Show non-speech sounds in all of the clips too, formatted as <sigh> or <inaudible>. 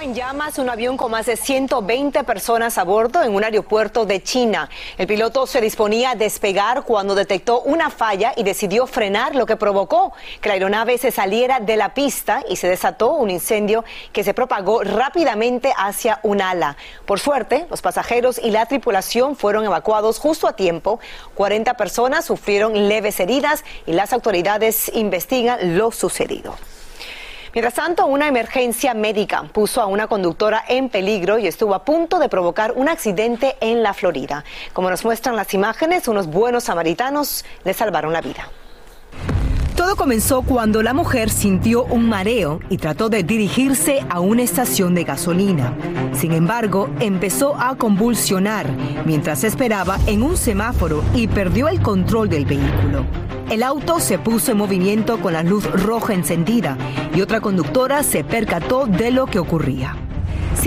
En llamas un avión con más de 120 personas a bordo en un aeropuerto de China. El piloto se disponía a despegar cuando detectó una falla y decidió frenar, lo que provocó que la aeronave se saliera de la pista y se desató un incendio que se propagó rápidamente hacia un ala. Por suerte, los pasajeros y la tripulación fueron evacuados justo a tiempo. 40 personas sufrieron leves heridas y las autoridades investigan lo sucedido. Mientras tanto, una emergencia médica puso a una conductora en peligro y estuvo a punto de provocar un accidente en la Florida. Como nos muestran las imágenes, unos buenos samaritanos le salvaron la vida. Todo comenzó cuando la mujer sintió un mareo y trató de dirigirse a una estación de gasolina. Sin embargo, empezó a convulsionar mientras esperaba en un semáforo y perdió el control del vehículo. El auto se puso en movimiento con la luz roja encendida y otra conductora se percató de lo que ocurría.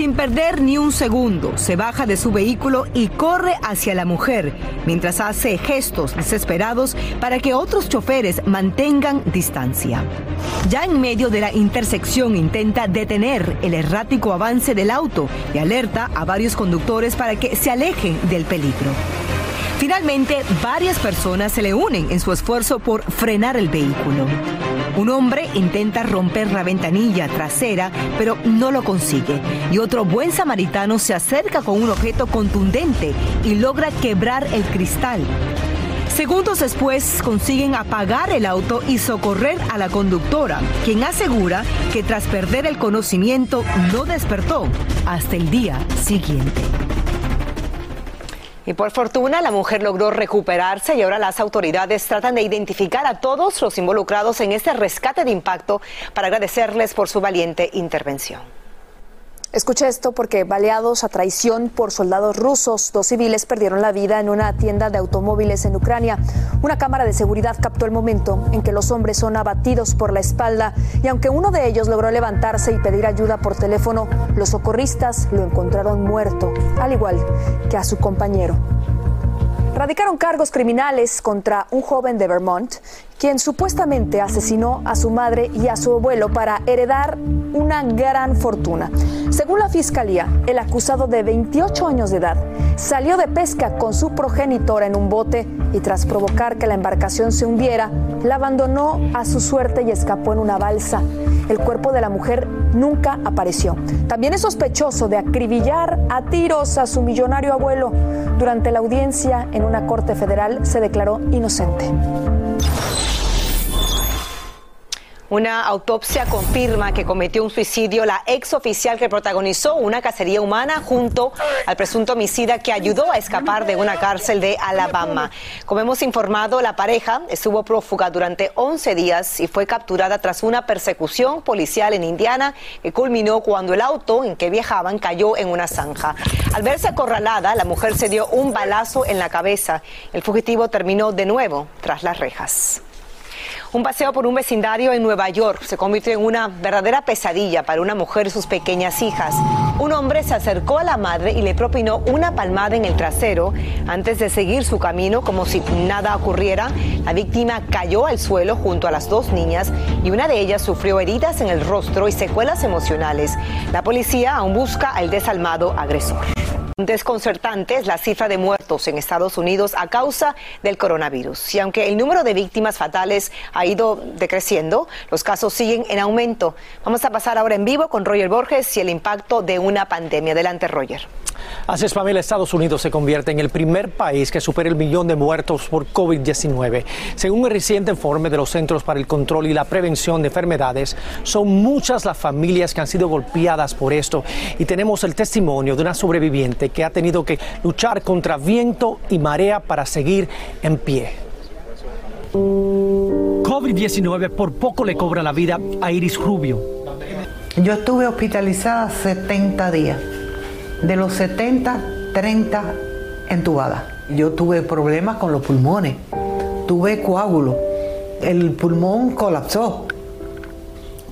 Sin perder ni un segundo, se baja de su vehículo y corre hacia la mujer, mientras hace gestos desesperados para que otros choferes mantengan distancia. Ya en medio de la intersección intenta detener el errático avance del auto y alerta a varios conductores para que se alejen del peligro. Finalmente, varias personas se le unen en su esfuerzo por frenar el vehículo. Un hombre intenta romper la ventanilla trasera, pero no lo consigue. Y otro buen samaritano se acerca con un objeto contundente y logra quebrar el cristal. Segundos después consiguen apagar el auto y socorrer a la conductora, quien asegura que tras perder el conocimiento no despertó hasta el día siguiente. Y por fortuna la mujer logró recuperarse y ahora las autoridades tratan de identificar a todos los involucrados en este rescate de impacto para agradecerles por su valiente intervención. Escuche esto porque baleados a traición por soldados rusos, dos civiles perdieron la vida en una tienda de automóviles en Ucrania. Una cámara de seguridad captó el momento en que los hombres son abatidos por la espalda y aunque uno de ellos logró levantarse y pedir ayuda por teléfono, los socorristas lo encontraron muerto, al igual que a su compañero. Radicaron cargos criminales contra un joven de Vermont quien supuestamente asesinó a su madre y a su abuelo para heredar una gran fortuna. Según la fiscalía, el acusado de 28 años de edad salió de pesca con su progenitora en un bote y tras provocar que la embarcación se hundiera, la abandonó a su suerte y escapó en una balsa. El cuerpo de la mujer nunca apareció. También es sospechoso de acribillar a tiros a su millonario abuelo. Durante la audiencia en una corte federal se declaró inocente. Una autopsia confirma que cometió un suicidio la ex oficial que protagonizó una cacería humana junto al presunto homicida que ayudó a escapar de una cárcel de Alabama. Como hemos informado, la pareja estuvo prófuga durante 11 días y fue capturada tras una persecución policial en Indiana que culminó cuando el auto en que viajaban cayó en una zanja. Al verse acorralada, la mujer se dio un balazo en la cabeza. El fugitivo terminó de nuevo tras las rejas. Un paseo por un vecindario en Nueva York se convirtió en una verdadera pesadilla para una mujer y sus pequeñas hijas. Un hombre se acercó a la madre y le propinó una palmada en el trasero antes de seguir su camino como si nada ocurriera. La víctima cayó al suelo junto a las dos niñas y una de ellas sufrió heridas en el rostro y secuelas emocionales. La policía aún busca al desalmado agresor. Desconcertante es la cifra de muertos en Estados Unidos a causa del coronavirus. Y aunque el número de víctimas fatales ha ido decreciendo, los casos siguen en aumento. Vamos a pasar ahora en vivo con Roger Borges y el impacto de una pandemia. Adelante, Roger. Así es, Pamela, Estados Unidos se convierte en el primer país que supera el millón de muertos por COVID-19. Según el reciente informe de los Centros para el Control y la Prevención de Enfermedades, son muchas las familias que han sido golpeadas por esto y tenemos el testimonio de una sobreviviente que ha tenido que luchar contra viento y marea para seguir en pie. COVID-19 por poco le cobra la vida a Iris Rubio. Yo estuve hospitalizada 70 días. De los 70, 30 entubadas. Yo tuve problemas con los pulmones. Tuve coágulo. El pulmón colapsó.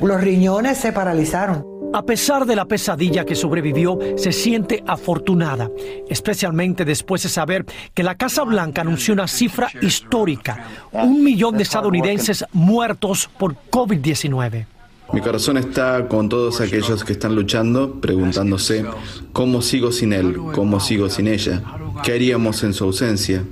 Los riñones se paralizaron. A pesar de la pesadilla que sobrevivió, se siente afortunada, especialmente después de saber que la Casa Blanca anunció una cifra histórica, un millón de estadounidenses muertos por COVID-19. Mi corazón está con todos aquellos que están luchando, preguntándose, ¿cómo sigo sin él? ¿Cómo sigo sin ella? ¿Qué haríamos en su ausencia?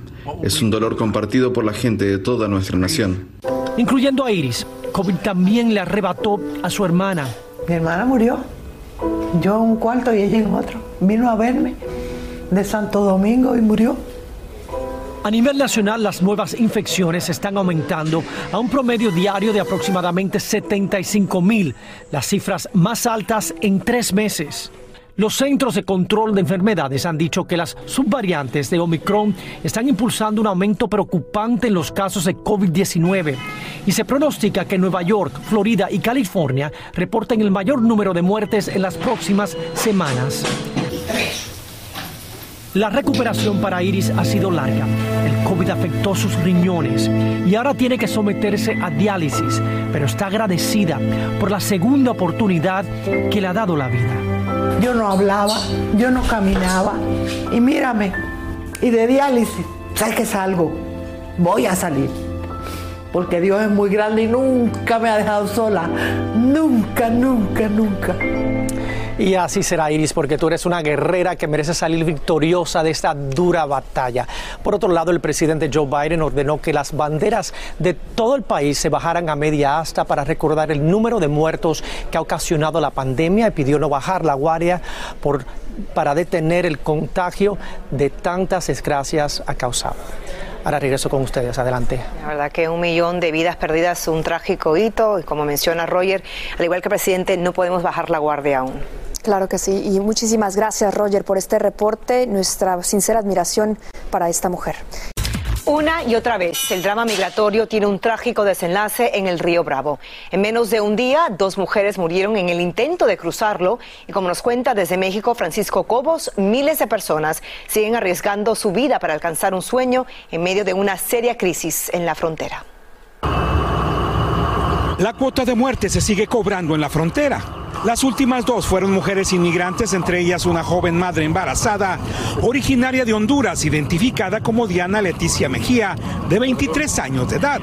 Es un dolor compartido por la gente de toda nuestra nación. Incluyendo a Iris, COVID también le arrebató a su hermana. Mi hermana murió. Yo en un cuarto y ella en otro. Vino a verme de Santo Domingo y murió. A nivel nacional, las nuevas infecciones están aumentando a un promedio diario de aproximadamente 75 mil, las cifras más altas en tres meses. Los Centros de Control de Enfermedades han dicho que las subvariantes de Omicron están impulsando un aumento preocupante en los casos de COVID-19 y se pronostica que Nueva York, Florida y California reporten el mayor número de muertes en las próximas semanas. La recuperación para Iris ha sido larga. El COVID afectó sus riñones y ahora tiene que someterse a diálisis, pero está agradecida por la segunda oportunidad que le ha dado la vida. Yo no hablaba, yo no caminaba y mírame, y de diálisis, ¿sabes que salgo? Voy a salir. Porque Dios es muy grande y nunca me ha dejado sola. Nunca, nunca, nunca. Y así será, Iris, porque tú eres una guerrera que merece salir victoriosa de esta dura batalla. Por otro lado, el presidente Joe Biden ordenó que las banderas de todo el país se bajaran a media asta para recordar el número de muertos que ha ocasionado la pandemia y pidió no bajar la guardia para detener el contagio de tantas desgracias ha causado. Ahora regreso con ustedes. Adelante. La verdad que un millón de vidas perdidas, un trágico hito. Y como menciona Roger, al igual que el presidente, no podemos bajar la guardia aún. Claro que sí. Y muchísimas gracias, Roger, por este reporte. Nuestra sincera admiración para esta mujer. Una y otra vez, el drama migratorio tiene un trágico desenlace en el río Bravo. En menos de un día, dos mujeres murieron en el intento de cruzarlo y como nos cuenta desde México Francisco Cobos, miles de personas siguen arriesgando su vida para alcanzar un sueño en medio de una seria crisis en la frontera. La cuota de muerte se sigue cobrando en la frontera. Las últimas dos fueron mujeres inmigrantes, entre ellas una joven madre embarazada, originaria de Honduras, identificada como Diana Leticia Mejía, de 23 años de edad.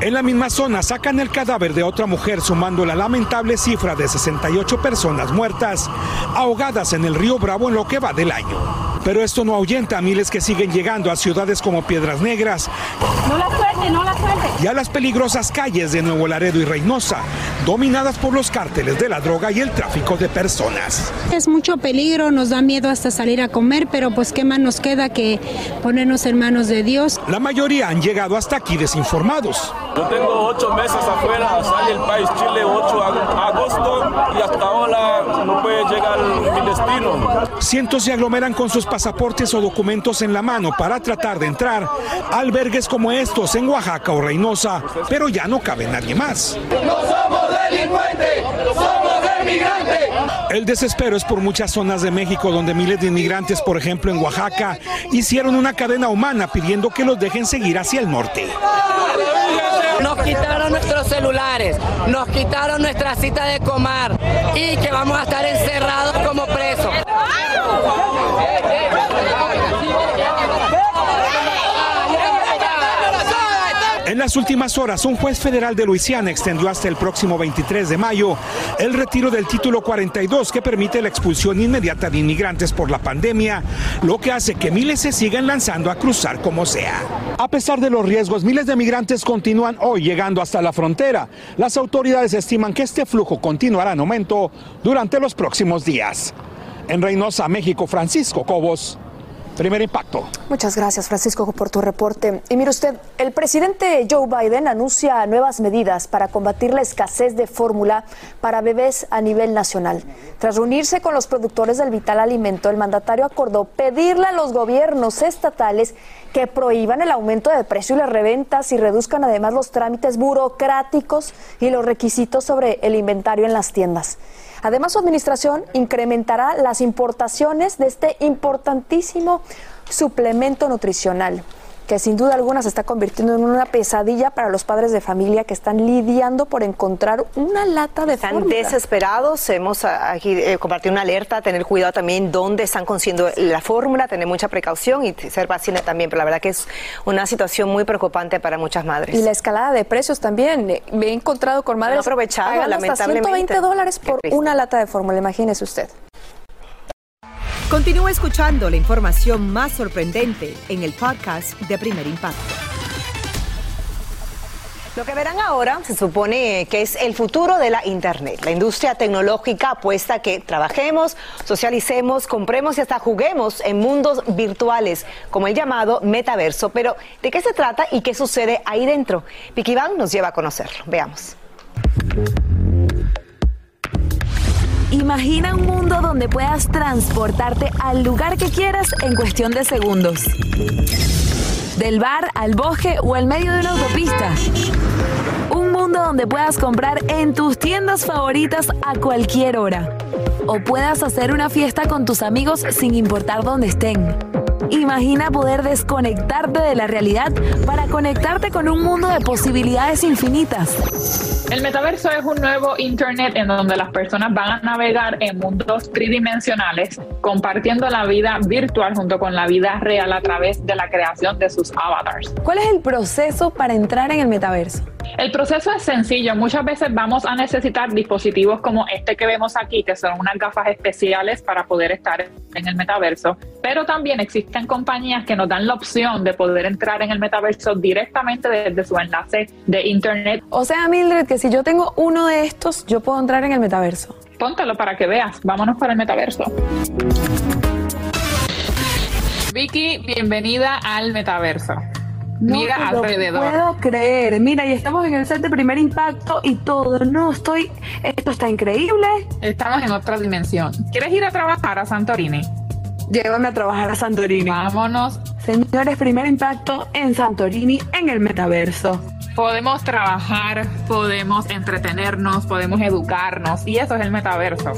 En la misma zona sacan el cadáver de otra mujer sumando la lamentable cifra de 68 personas muertas ahogadas en el río Bravo en lo que va del año. Pero esto no ahuyenta a miles que siguen llegando a ciudades como Piedras Negras. No la suelte, no la suelte. Y a las peligrosas calles de Nuevo Laredo y Reynosa, dominadas por los cárteles de la droga y el tráfico de personas. Es mucho peligro, nos da miedo hasta salir a comer, pero pues qué más nos queda que ponernos en manos de Dios. La mayoría han llegado hasta aquí desinformados. Yo tengo ocho meses afuera, sale el país Chile 8 de agosto y hasta ahora no puede llegar mi destino. Cientos se aglomeran con sus pasaportes o documentos en la mano para tratar de entrar a albergues como estos en Oaxaca o Reynosa, pero ya no cabe nadie más. No somos delincuentes, somos emigrantes. El desespero es por muchas zonas de México donde miles de inmigrantes, por ejemplo en Oaxaca, hicieron una cadena humana pidiendo que los dejen seguir hacia el norte. Nos quitaron nuestros celulares, nos quitaron nuestra cita de comar y que vamos a estar encerrados como presos. En las últimas horas, un juez federal de Luisiana extendió hasta el próximo 23 de mayo el retiro del título 42 que permite la expulsión inmediata de inmigrantes por la pandemia, lo que hace que miles se sigan lanzando a cruzar como sea. A pesar de los riesgos, miles de migrantes continúan hoy llegando hasta la frontera. Las autoridades estiman que este flujo continuará en aumento durante los próximos días. En Reynosa, México, Francisco Cobos, Primer impacto. Muchas gracias, Francisco, por tu reporte. Y mire usted, el presidente Joe Biden anuncia nuevas medidas para combatir la escasez de fórmula para bebés a nivel nacional. Tras reunirse con los productores del vital alimento, el mandatario acordó pedirle a los gobiernos estatales que prohíban el aumento de precio y las reventas y reduzcan además los trámites burocráticos y los requisitos sobre el inventario en las tiendas. Además, su administración incrementará las importaciones de este importantísimo suplemento nutricional. Que sin duda alguna se está convirtiendo en una pesadilla para los padres de familia que están lidiando por encontrar una lata de Están desesperados. Hemos ah, aquí eh, compartido una alerta, tener cuidado también dónde están consiguiendo la fórmula, tener mucha precaución y ser paciente también. Pero la verdad que es una situación muy preocupante para muchas madres. Y la escalada de precios también. Me he encontrado con madres aprovechado, pagando hasta 120 dólares por una lata de fórmula. Imagínese usted. Continúa escuchando la información más sorprendente en el podcast de Primer Impacto. Lo que verán ahora se supone que es el futuro de la Internet. La industria tecnológica apuesta que trabajemos, socialicemos, compremos y hasta juguemos en mundos virtuales, como el llamado metaverso. Pero, ¿de qué se trata y qué sucede ahí dentro? Van nos lleva a conocerlo. Veamos. Imagina un mundo donde puedas transportarte al lugar que quieras en cuestión de segundos. Del bar al bosque o al medio de una autopista. Un mundo donde puedas comprar en tus tiendas favoritas a cualquier hora. O puedas hacer una fiesta con tus amigos sin importar dónde estén. Imagina poder desconectarte de la realidad para conectarte con un mundo de posibilidades infinitas. El metaverso es un nuevo Internet en donde las personas van a navegar en mundos tridimensionales, compartiendo la vida virtual junto con la vida real a través de la creación de sus avatars. ¿Cuál es el proceso para entrar en el metaverso? El proceso es sencillo. Muchas veces vamos a necesitar dispositivos como este que vemos aquí, que son unas gafas especiales para poder estar en el metaverso. Pero también existen compañías que nos dan la opción de poder entrar en el metaverso directamente desde su enlace de internet. O sea, Mildred, que si yo tengo uno de estos, yo puedo entrar en el metaverso. Póntelo para que veas. Vámonos para el metaverso. Vicky, bienvenida al metaverso. Mira alrededor. No puedo creer. Mira, y estamos en el set de primer impacto y todo. No estoy. Esto está increíble. Estamos en otra dimensión. ¿Quieres ir a trabajar a Santorini? Llévame a trabajar a Santorini. Vámonos. Señores, primer impacto en Santorini en el metaverso. Podemos trabajar, podemos entretenernos, podemos educarnos y eso es el metaverso.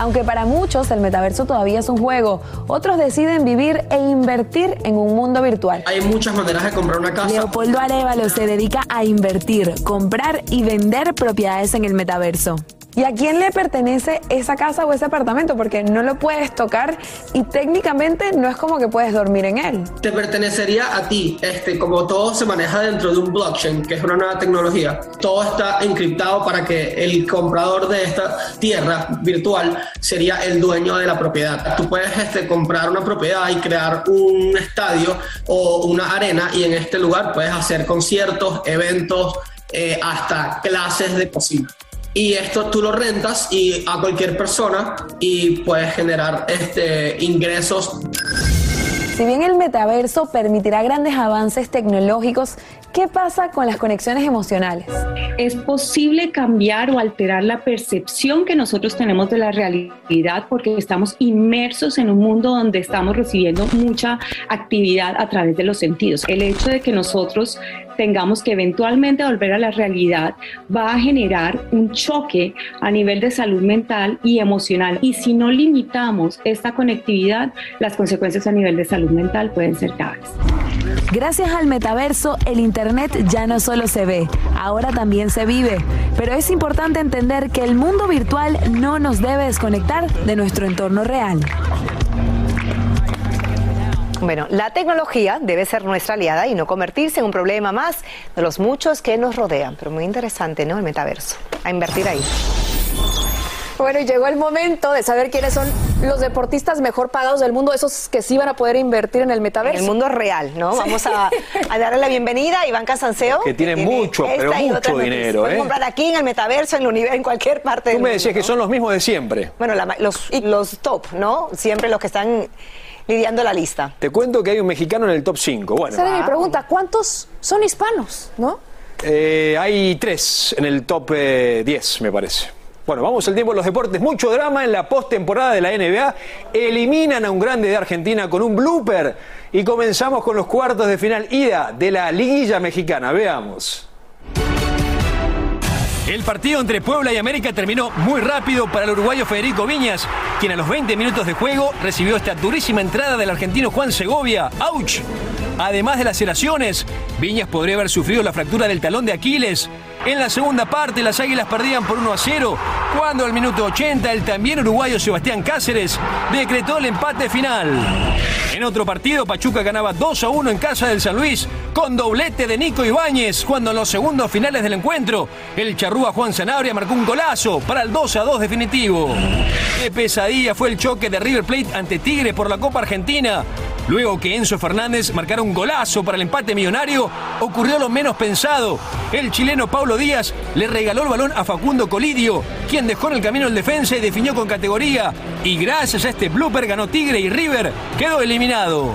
Aunque para muchos el metaverso todavía es un juego, otros deciden vivir e invertir en un mundo virtual. Hay muchas maneras de comprar una casa. Leopoldo Arevalo se dedica a invertir, comprar y vender propiedades en el metaverso. ¿Y a quién le pertenece esa casa o ese apartamento? Porque no lo puedes tocar y técnicamente no es como que puedes dormir en él. Te pertenecería a ti, este, como todo se maneja dentro de un blockchain, que es una nueva tecnología. Todo está encriptado para que el comprador de esta tierra virtual sería el dueño de la propiedad. Tú puedes este, comprar una propiedad y crear un estadio o una arena y en este lugar puedes hacer conciertos, eventos, eh, hasta clases de cocina y esto tú lo rentas y a cualquier persona y puedes generar este, ingresos. Si bien el metaverso permitirá grandes avances tecnológicos, ¿qué pasa con las conexiones emocionales? Es posible cambiar o alterar la percepción que nosotros tenemos de la realidad porque estamos inmersos en un mundo donde estamos recibiendo mucha actividad a través de los sentidos. El hecho de que nosotros tengamos que eventualmente volver a la realidad va a generar un choque a nivel de salud mental y emocional. Y si no limitamos esta conectividad, las consecuencias a nivel de salud mental pueden ser graves. Gracias al metaverso, el Internet ya no solo se ve, ahora también se vive. Pero es importante entender que el mundo virtual no nos debe desconectar de nuestro entorno real. Bueno, la tecnología debe ser nuestra aliada y no convertirse en un problema más de los muchos que nos rodean. Pero muy interesante, ¿no? El metaverso. A invertir ahí. Bueno, y llegó el momento de saber quiénes son los deportistas mejor pagados del mundo, esos que sí van a poder invertir en el metaverso. En el mundo real, ¿no? Vamos a, darle la bienvenida a Iván Casanseo. Que tiene, mucho, pero mucho dinero. ¿eh? comprar aquí en el metaverso, en el universo, en cualquier parte Tú me decías que son los mismos de siempre. Bueno, los, los top, ¿no? Siempre los que están lidiando la lista. Te cuento que hay un mexicano en el top 5. Bueno. Esa mi pregunta, ¿cuántos son hispanos, no? Eh, hay tres en el top 10, eh, me parece. Bueno, vamos al tiempo de los deportes. Mucho drama en la postemporada de la NBA. Eliminan a un grande de Argentina con un blooper. Y comenzamos con los cuartos de final ida de la liguilla mexicana. Veamos. El partido entre Puebla y América terminó muy rápido para el uruguayo Federico Viñas, quien a los 20 minutos de juego recibió esta durísima entrada del argentino Juan Segovia. ¡Auch! Además de laceraciones, Viñas podría haber sufrido la fractura del talón de Aquiles. En la segunda parte, las Águilas perdían por 1 a 0, cuando al minuto 80 el también uruguayo Sebastián Cáceres decretó el empate final. En otro partido, Pachuca ganaba 2 a 1 en casa del San Luis, con doblete de Nico Ibáñez, cuando en los segundos finales del encuentro, el charrúa Juan Zanabria marcó un golazo para el 2 a 2 definitivo. Qué pesadilla fue el choque de River Plate ante Tigre por la Copa Argentina. Luego que Enzo Fernández marcara un golazo para el empate millonario, ocurrió lo menos pensado. El chileno Díaz le regaló el balón a Facundo Colidio, quien dejó en el camino el defensa y definió con categoría. Y gracias a este blooper ganó Tigre y River quedó eliminado.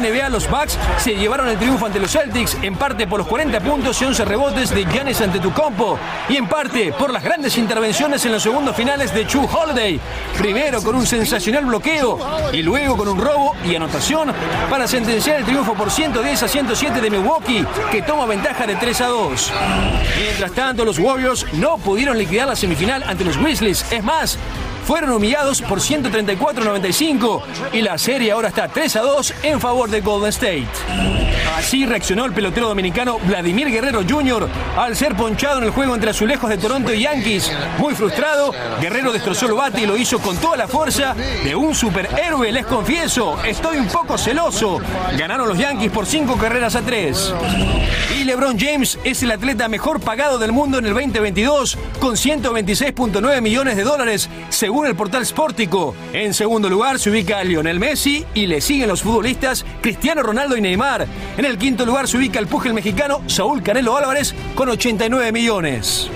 NBA, los Bucks se llevaron el triunfo ante los Celtics, en parte por los 40 puntos y 11 rebotes de Giannis Antetokounmpo, y en parte por las grandes intervenciones en los segundos finales de Chu Holiday. Primero con un sensacional bloqueo y luego con un robo y anotación para sentenciar el triunfo por 110 a 107 de Milwaukee, que toma ventaja de 3 a 2. Mientras tanto, los Warriors no pudieron liquidar la semifinal ante los Grizzlies. Es más, fueron humillados por 134-95 y la serie ahora está 3 a 2 en favor de Golden State. Así reaccionó el pelotero dominicano Vladimir Guerrero Jr. al ser ponchado en el juego entre azulejos de Toronto y Yankees. Muy frustrado, Guerrero destrozó el bate y lo hizo con toda la fuerza de un superhéroe. Les confieso, estoy un poco celoso. Ganaron los Yankees por 5 carreras a 3. Y LeBron James es el atleta mejor pagado del mundo en el 2022 con 126.9 millones de dólares el portal Sportico. En segundo lugar se ubica Lionel Messi y le siguen los futbolistas Cristiano Ronaldo y Neymar. En el quinto lugar se ubica el pugil mexicano Saúl Canelo Álvarez con 89 millones.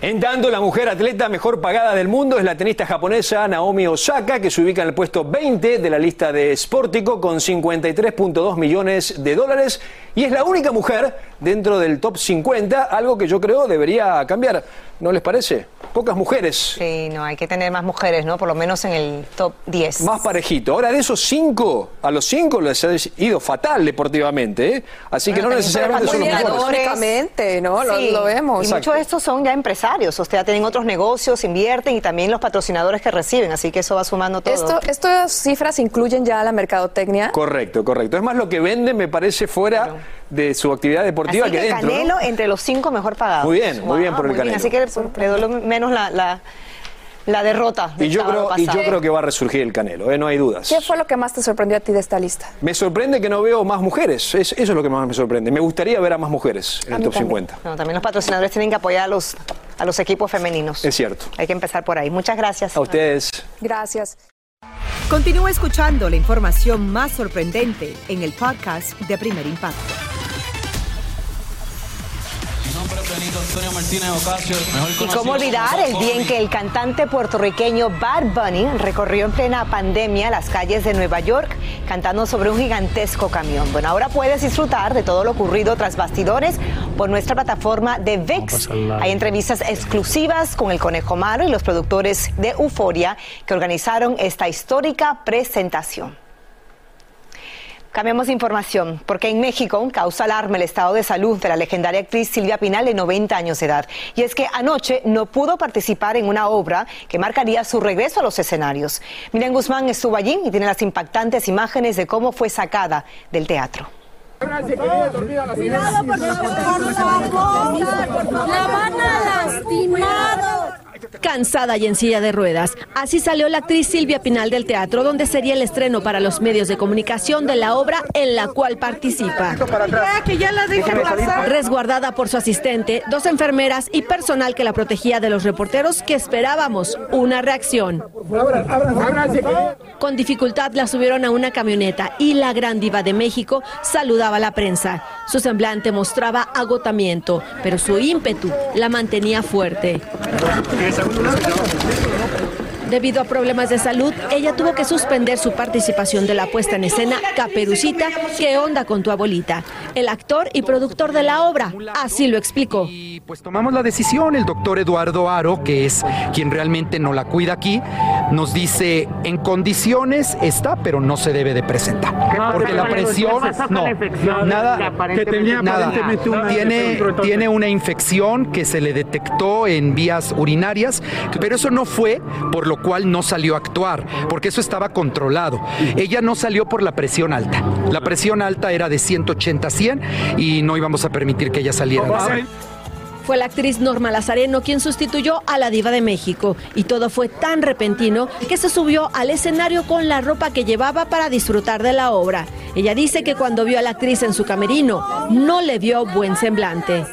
En tanto, la mujer atleta mejor pagada del mundo es la tenista japonesa Naomi Osaka, que se ubica en el puesto 20 de la lista de Sportico con 53.2 millones de dólares y es la única mujer dentro del top 50, algo que yo creo debería cambiar. ¿No les parece? Pocas mujeres. Sí, no, hay que tener más mujeres, ¿no? Por lo menos en el top 10. Más parejito. Ahora, de esos cinco, a los cinco les ha ido fatal deportivamente, ¿eh? Así que no necesariamente son los mejores. ¿no? Lo- lo vemos. Y muchos de estos son ya empresarios, o sea, tienen otros negocios, invierten y también los patrocinadores que reciben, así que eso va sumando todo. Esto, estas cifras incluyen ya la mercadotecnia. Correcto, correcto. Es más lo que venden, me parece, fuera de su actividad deportiva Así que, que dentro. ¿no? Canelo entre los cinco mejor pagados. Muy bien, muy bien por el bien. Canelo. Así que le duele menos la, la, la derrota. Y yo, creo, y yo creo que va a resurgir el Canelo, ¿eh? no hay dudas. ¿Qué fue lo que más te sorprendió a ti de esta lista? Me sorprende que no veo más mujeres. Es- eso es lo que más me sorprende. Me gustaría ver a más mujeres en A el top también. 50. No, también los patrocinadores tienen que apoyar a los, a los equipos femeninos. Es cierto. Hay que empezar por ahí. Muchas gracias. A ustedes. Gracias. Continúa escuchando la información más sorprendente en el podcast de Primer Impacto. Y cómo olvidar el día en que el cantante puertorriqueño Bad Bunny recorrió en plena pandemia las calles de Nueva York cantando sobre un gigantesco camión. Bueno, ahora puedes disfrutar de todo lo ocurrido tras bastidores por nuestra plataforma de VIX. Hay entrevistas exclusivas con el Conejo Malo y los productores de Euforia que organizaron esta histórica presentación. Cambiamos de información, porque en México causa alarma el estado de salud de la legendaria actriz Silvia Pinal de 90 años de edad. Y es que anoche no pudo participar en una obra que marcaría su regreso a los escenarios. Miriam Guzmán estuvo allí y tiene las impactantes imágenes de cómo fue sacada del teatro. Cuidado, Cansada y en silla de ruedas. Así salió la actriz Silvia Pinal del teatro, donde sería el estreno para los medios de comunicación de la obra en la cual participa. Ya, que ya la dejen pasar. Resguardada por su asistente, dos enfermeras y personal que la protegía de los reporteros que esperábamos una reacción. Con dificultad la subieron a una camioneta y la gran diva de México saludaba a la prensa. Su semblante mostraba agotamiento, pero su ímpetu la mantenía fuerte segundo lugar. Debido a problemas de salud, ella tuvo que suspender su participación de la puesta en escena Caperucita, ¿qué onda con tu abuelita? El actor y productor de la obra así lo explicó. Pues tomamos la decisión, el doctor Eduardo Aro, que es quien realmente no la cuida aquí, nos dice, en condiciones está, pero no se debe de presentar. porque la presión, no, nada, nada, tiene, tiene una infección que se le detectó en vías urinarias, pero eso no fue por lo cual no salió a actuar, porque eso estaba controlado. Ella no salió por la presión alta. La presión alta era de 180 a 100 y no íbamos a permitir que ella saliera. Fue la actriz Norma Lazareno quien sustituyó a la diva de México y todo fue tan repentino que se subió al escenario con la ropa que llevaba para disfrutar de la obra. Ella dice que cuando vio a la actriz en su camerino no le vio buen semblante.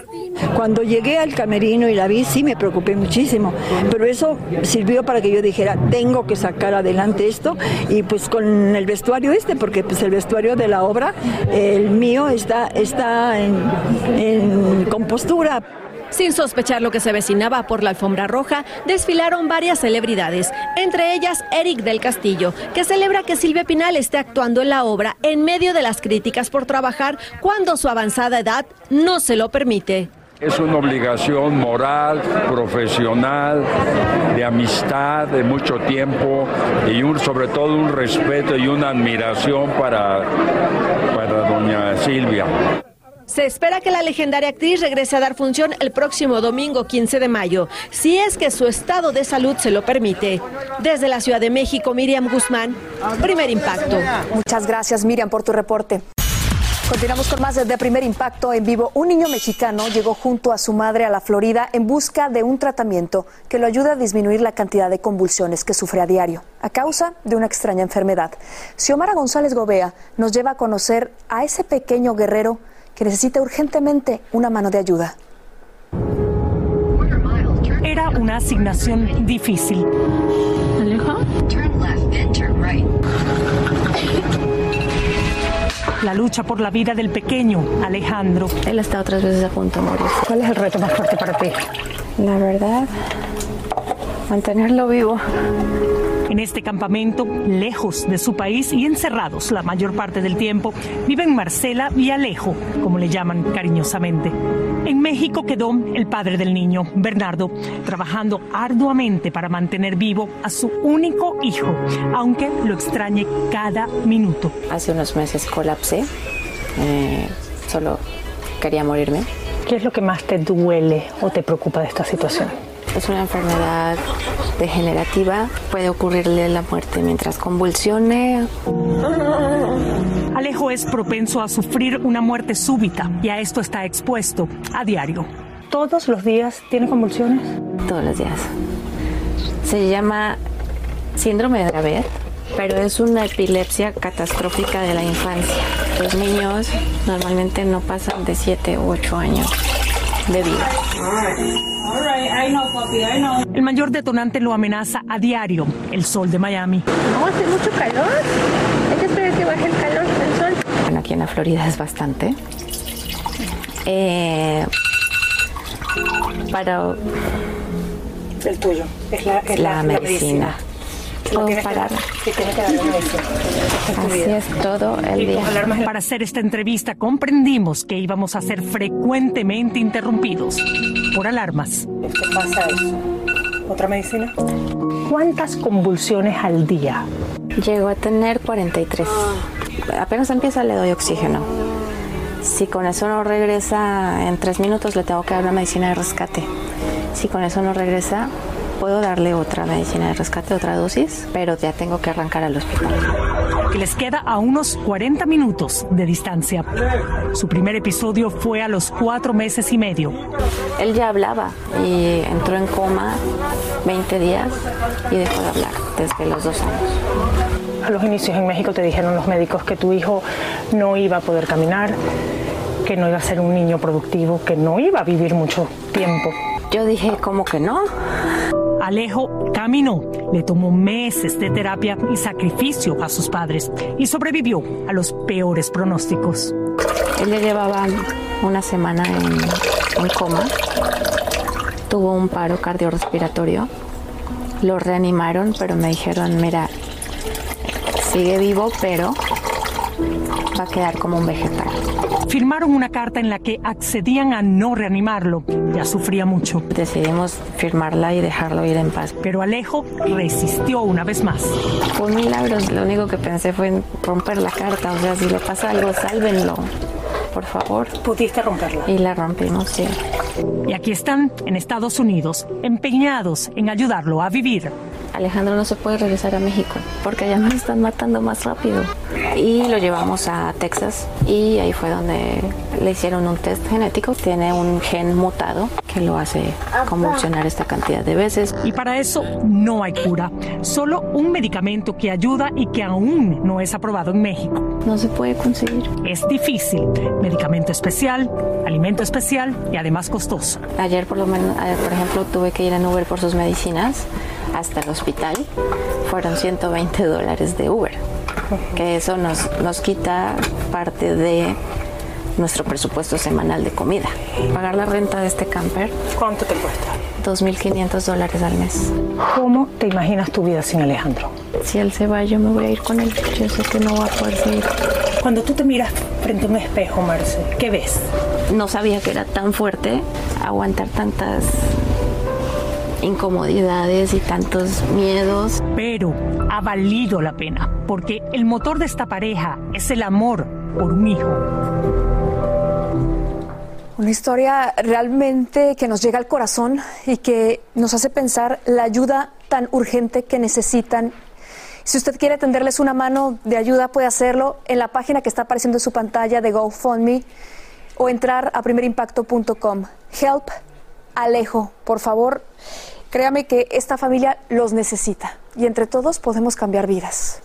Cuando llegué al camerino y la vi, sí me preocupé muchísimo, pero eso sirvió para que yo dijera, tengo que sacar adelante esto y pues con el vestuario este, porque pues el vestuario de la obra, el mío está, está en, en compostura. Sin sospechar lo que se vecinaba por la alfombra roja, desfilaron varias celebridades, entre ellas Eric del Castillo, que celebra que Silvia Pinal esté actuando en la obra en medio de las críticas por trabajar cuando su avanzada edad no se lo permite. Es una obligación moral, profesional, de amistad, de mucho tiempo y un, sobre todo un respeto y una admiración para, para doña Silvia. Se espera que la legendaria actriz regrese a dar función el próximo domingo 15 de mayo, si es que su estado de salud se lo permite. Desde la Ciudad de México, Miriam Guzmán, primer impacto. Muchas gracias, Miriam, por tu reporte. Continuamos con más de Primer Impacto en vivo. Un niño mexicano llegó junto a su madre a la Florida en busca de un tratamiento que lo ayude a disminuir la cantidad de convulsiones que sufre a diario a causa de una extraña enfermedad. Xiomara González Gobea nos lleva a conocer a ese pequeño guerrero que necesita urgentemente una mano de ayuda. Era una asignación difícil. La lucha por la vida del pequeño Alejandro. Él está otras veces a punto de morir. ¿Cuál es el reto más fuerte para ti? La verdad, mantenerlo vivo. En este campamento, lejos de su país y encerrados la mayor parte del tiempo, viven Marcela y Alejo, como le llaman cariñosamente. En México quedó el padre del niño, Bernardo, trabajando arduamente para mantener vivo a su único hijo, aunque lo extrañe cada minuto. Hace unos meses colapsé, eh, solo quería morirme. ¿Qué es lo que más te duele o te preocupa de esta situación? Es una enfermedad degenerativa, puede ocurrirle la muerte mientras convulsione. Alejo es propenso a sufrir una muerte súbita y a esto está expuesto a diario. ¿Todos los días tiene convulsiones? Todos los días. Se llama síndrome de Dravet, pero es una epilepsia catastrófica de la infancia. Los niños normalmente no pasan de 7 u 8 años de vida. El mayor detonante lo amenaza a diario, el sol de Miami. No, hace mucho calor. Hay que esperar que baje el calor del sol. Bueno, aquí en la Florida es bastante. Eh, para... El tuyo, es la, es la, medicina. Puedo parar. Así es todo el día. Para hacer esta entrevista comprendimos que íbamos a ser frecuentemente interrumpidos por alarmas. ¿Qué pasa eso? ¿Otra medicina? ¿Cuántas convulsiones al día? Llego a tener 43. Apenas empieza le doy oxígeno. Si con eso no regresa en tres minutos le tengo que dar una medicina de rescate. Si con eso no regresa, puedo darle otra medicina de rescate, otra dosis, pero ya tengo que arrancar al hospital. Que les queda a unos 40 minutos de distancia. Su primer episodio fue a los cuatro meses y medio. Él ya hablaba y entró en coma 20 días y dejó de hablar desde los dos años. A los inicios en México te dijeron los médicos que tu hijo no iba a poder caminar, que no iba a ser un niño productivo, que no iba a vivir mucho tiempo. Yo dije, ¿cómo que no? Alejo caminó, le tomó meses de terapia y sacrificio a sus padres y sobrevivió a los peores pronósticos. Él le llevaba una semana en, en coma, tuvo un paro cardiorrespiratorio Lo reanimaron, pero me dijeron, mira, sigue vivo, pero va a quedar como un vegetal. Firmaron una carta en la que accedían a no reanimarlo. Ya sufría mucho. Decidimos firmarla y dejarlo ir en paz. Pero Alejo resistió una vez más. Fue un milagro. Lo único que pensé fue en romper la carta. O sea, si le pasa algo, sálvenlo. Por favor. ¿Pudiste romperla? Y la rompimos, sí. Y aquí están, en Estados Unidos, empeñados en ayudarlo a vivir. Alejandro no se puede regresar a México porque allá me están matando más rápido. Y lo llevamos a Texas y ahí fue donde le hicieron un test genético. Tiene un gen mutado que lo hace convulsionar esta cantidad de veces. Y para eso no hay cura, solo un medicamento que ayuda y que aún no es aprobado en México. No se puede conseguir. Es difícil, medicamento especial, alimento especial y además costoso. Ayer por lo menos, por ejemplo, tuve que ir en Uber por sus medicinas hasta el hospital. Fueron 120 dólares de Uber, que eso nos, nos quita parte de nuestro presupuesto semanal de comida. Pagar la renta de este camper. ¿Cuánto te cuesta? 2.500 dólares al mes. ¿Cómo te imaginas tu vida sin Alejandro? Si él se va, yo me voy a ir con él. Yo sé que no va a poder seguir. Cuando tú te miras frente a un espejo, Marce, ¿qué ves? No sabía que era tan fuerte aguantar tantas incomodidades y tantos miedos. Pero ha valido la pena, porque el motor de esta pareja es el amor por un hijo. Una historia realmente que nos llega al corazón y que nos hace pensar la ayuda tan urgente que necesitan. Si usted quiere tenderles una mano de ayuda, puede hacerlo en la página que está apareciendo en su pantalla de GoFundMe o entrar a primerimpacto.com. Help Alejo, por favor, créame que esta familia los necesita y entre todos podemos cambiar vidas.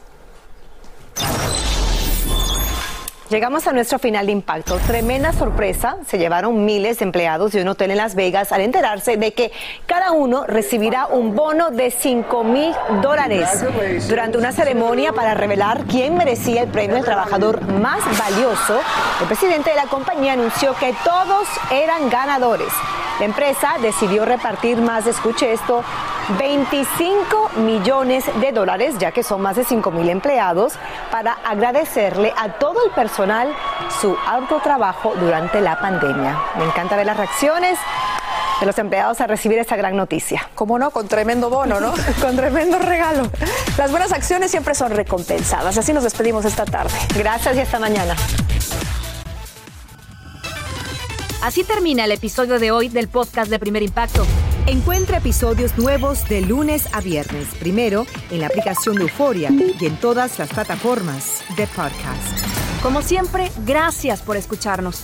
Llegamos a nuestro final de impacto. Tremenda sorpresa. Se llevaron miles de empleados de un hotel en Las Vegas al enterarse de que cada uno recibirá un bono de 5 mil dólares durante una ceremonia para revelar quién merecía el premio al trabajador más valioso. El presidente de la compañía anunció que todos eran ganadores. La empresa decidió repartir más, escuche esto, 25 millones de dólares, ya que son más de 5 mil empleados, para agradecerle a todo el personal su alto trabajo durante la pandemia. Me encanta ver las reacciones de los empleados a recibir esta gran noticia. ¿Cómo no? Con tremendo bono, ¿no? <laughs> Con tremendo regalo. Las buenas acciones siempre son recompensadas. Así nos despedimos esta tarde. Gracias y hasta mañana. Así termina el episodio de hoy del podcast de Primer Impacto. Encuentra episodios nuevos de lunes a viernes, primero en la aplicación de Euforia y en todas las plataformas de podcast. Como siempre, gracias por escucharnos.